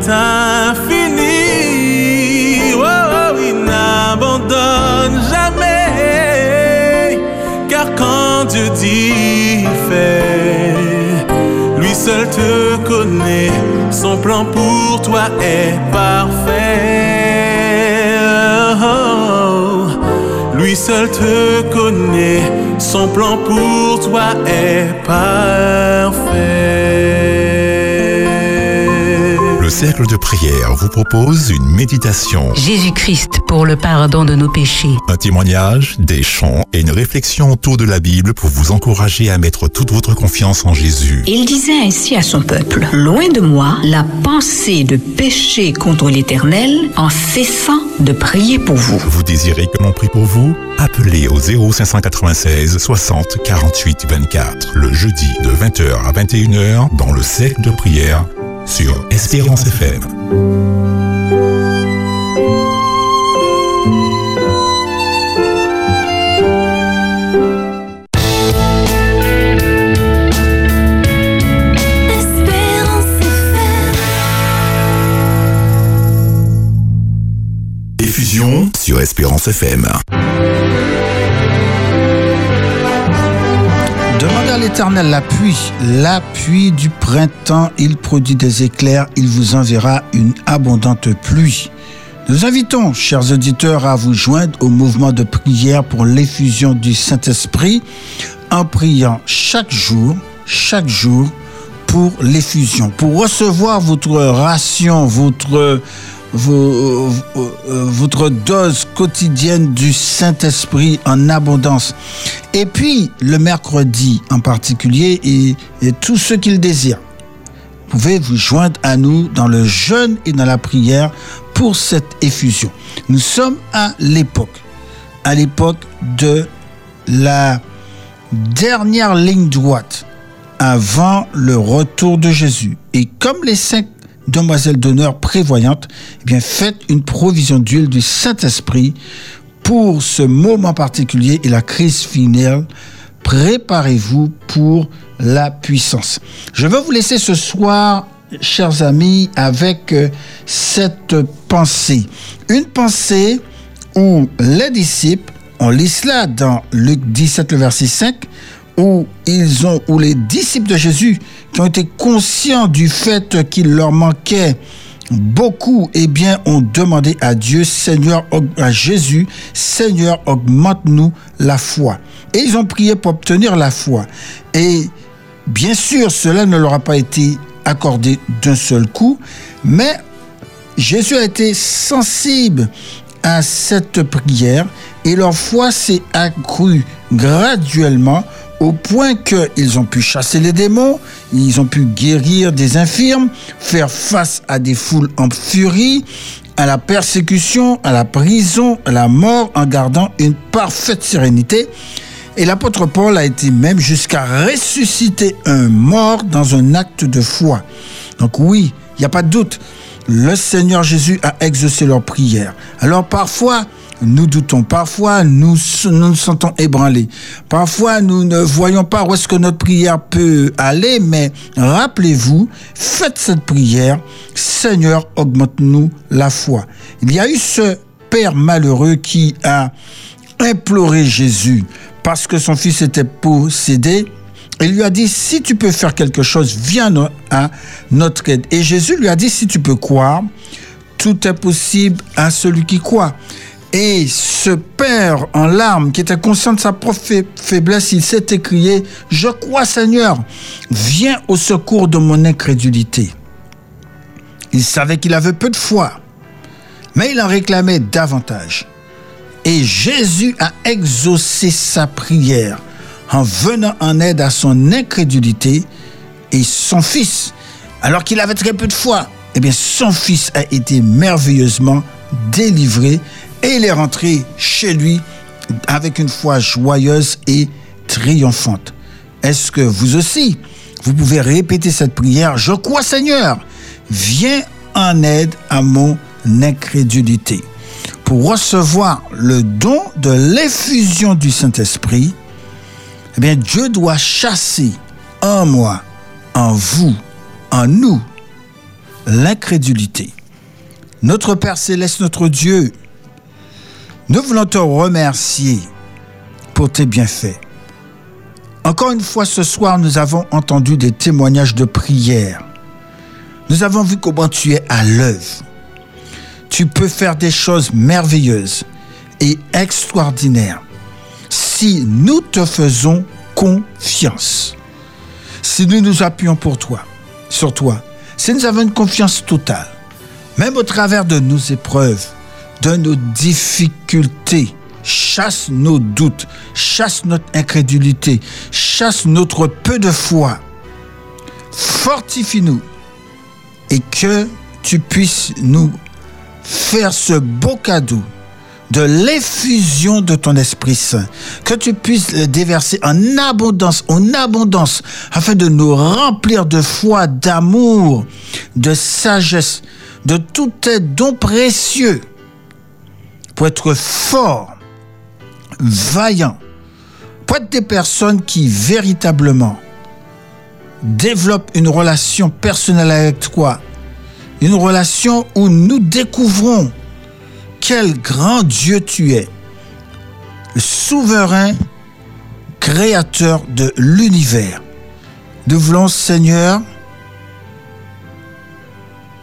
Infini. Oh, oh, il n'abandonne jamais, car quand Dieu dit, fait. Lui seul te connaît, son plan pour toi est parfait. Oh, lui seul te connaît, son plan pour toi est parfait. Le cercle de prière vous propose une méditation. Jésus-Christ pour le pardon de nos péchés. Un témoignage, des chants et une réflexion autour de la Bible pour vous encourager à mettre toute votre confiance en Jésus. Il disait ainsi à son peuple, Loin de moi la pensée de pécher contre l'Éternel en cessant de prier pour vous. Vous désirez que l'on prie pour vous? Appelez au 0596 60 48 24 le jeudi de 20h à 21h dans le cercle de prière sur Espérance FM. Diffusion sur Espérance FM. Demandez à l'Éternel l'appui, l'appui du printemps. Il produit des éclairs, il vous enverra une abondante pluie. Nous invitons, chers auditeurs, à vous joindre au mouvement de prière pour l'effusion du Saint-Esprit en priant chaque jour, chaque jour pour l'effusion, pour recevoir votre ration, votre, votre dose quotidienne du Saint-Esprit en abondance. Et puis, le mercredi en particulier, et, et tous ceux qui le désirent, vous pouvez vous joindre à nous dans le jeûne et dans la prière pour cette effusion. Nous sommes à l'époque, à l'époque de la dernière ligne droite avant le retour de Jésus. Et comme les cinq demoiselles d'honneur prévoyantes, eh bien, faites une provision d'huile du Saint-Esprit pour ce moment particulier et la crise finale. Préparez-vous pour la puissance. Je veux vous laisser ce soir, chers amis, avec euh, cette pensée. Une pensée où les disciples, on lit cela dans Luc 17, le verset 5, où ils ont, où les disciples de Jésus qui ont été conscients du fait qu'il leur manquait beaucoup, eh bien, ont demandé à Dieu, Seigneur, à Jésus, Seigneur, augmente-nous la foi. Et ils ont prié pour obtenir la foi. Et bien sûr, cela ne leur a pas été accordé d'un seul coup, mais Jésus a été sensible à cette prière et leur foi s'est accrue graduellement au point qu'ils ont pu chasser les démons, ils ont pu guérir des infirmes, faire face à des foules en furie, à la persécution, à la prison, à la mort en gardant une parfaite sérénité. Et l'apôtre Paul a été même jusqu'à ressusciter un mort dans un acte de foi. Donc oui, il n'y a pas de doute, le Seigneur Jésus a exaucé leurs prières. Alors parfois, nous doutons, parfois nous nous, sentons ébranlés, parfois nous ne voyons pas où est-ce que notre prière peut aller, mais rappelez-vous, faites cette prière, Seigneur, augmente-nous la foi. Il y a eu ce père malheureux qui a imploré Jésus parce que son fils était possédé. Il lui a dit, si tu peux faire quelque chose, viens à notre aide. Et Jésus lui a dit, si tu peux croire, tout est possible à celui qui croit. Et ce père en larmes, qui était conscient de sa propre fai- faiblesse, il s'est écrié, je crois Seigneur, viens au secours de mon incrédulité. Il savait qu'il avait peu de foi, mais il en réclamait davantage. Et Jésus a exaucé sa prière en venant en aide à son incrédulité et son fils, alors qu'il avait très peu de foi, eh bien son fils a été merveilleusement délivré et il est rentré chez lui avec une foi joyeuse et triomphante. Est-ce que vous aussi, vous pouvez répéter cette prière? Je crois Seigneur, viens en aide à mon incrédulité. Pour recevoir le don de l'effusion du Saint-Esprit, eh bien Dieu doit chasser en moi, en vous, en nous, l'incrédulité. Notre Père céleste, notre Dieu, nous voulons te remercier pour tes bienfaits. Encore une fois, ce soir, nous avons entendu des témoignages de prière. Nous avons vu comment tu es à l'œuvre. Tu peux faire des choses merveilleuses et extraordinaires si nous te faisons confiance. Si nous nous appuyons pour toi, sur toi, si nous avons une confiance totale, même au travers de nos épreuves, de nos difficultés. Chasse nos doutes, chasse notre incrédulité, chasse notre peu de foi. Fortifie-nous. Et que tu puisses nous faire ce beau cadeau de l'effusion de ton Esprit Saint, que tu puisses le déverser en abondance, en abondance, afin de nous remplir de foi, d'amour, de sagesse, de tous tes dons précieux, pour être forts, vaillants, pour être des personnes qui véritablement développent une relation personnelle avec toi, une relation où nous découvrons quel grand Dieu tu es, le souverain créateur de l'univers. Nous voulons, Seigneur,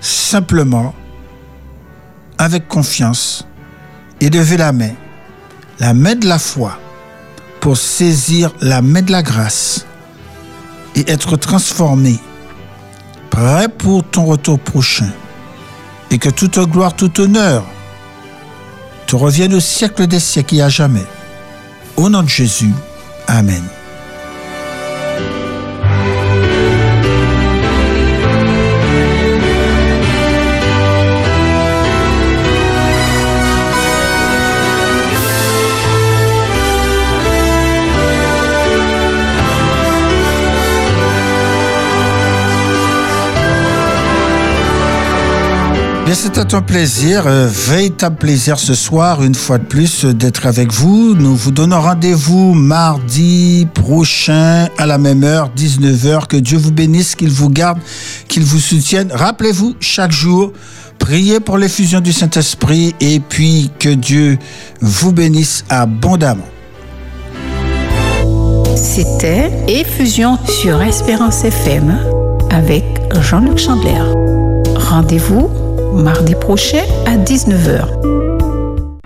simplement, avec confiance, élever la main, la main de la foi, pour saisir la main de la grâce et être transformé, prêt pour ton retour prochain. Et que toute gloire, tout honneur te revienne au siècle des siècles et à jamais. Au nom de Jésus, Amen. Bien, c'était un plaisir, un véritable plaisir ce soir, une fois de plus, d'être avec vous. Nous vous donnons rendez-vous mardi prochain à la même heure, 19h. Que Dieu vous bénisse, qu'il vous garde, qu'il vous soutienne. Rappelez-vous, chaque jour, priez pour l'effusion du Saint-Esprit et puis que Dieu vous bénisse abondamment. C'était Effusion sur Espérance FM avec Jean-Luc Chandler. Rendez-vous mardi prochain à 19h.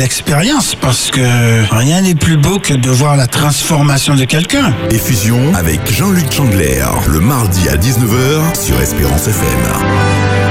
expérience parce que rien n'est plus beau que de voir la transformation de quelqu'un. Effusion avec Jean-Luc Chandler, le mardi à 19h sur Espérance FM.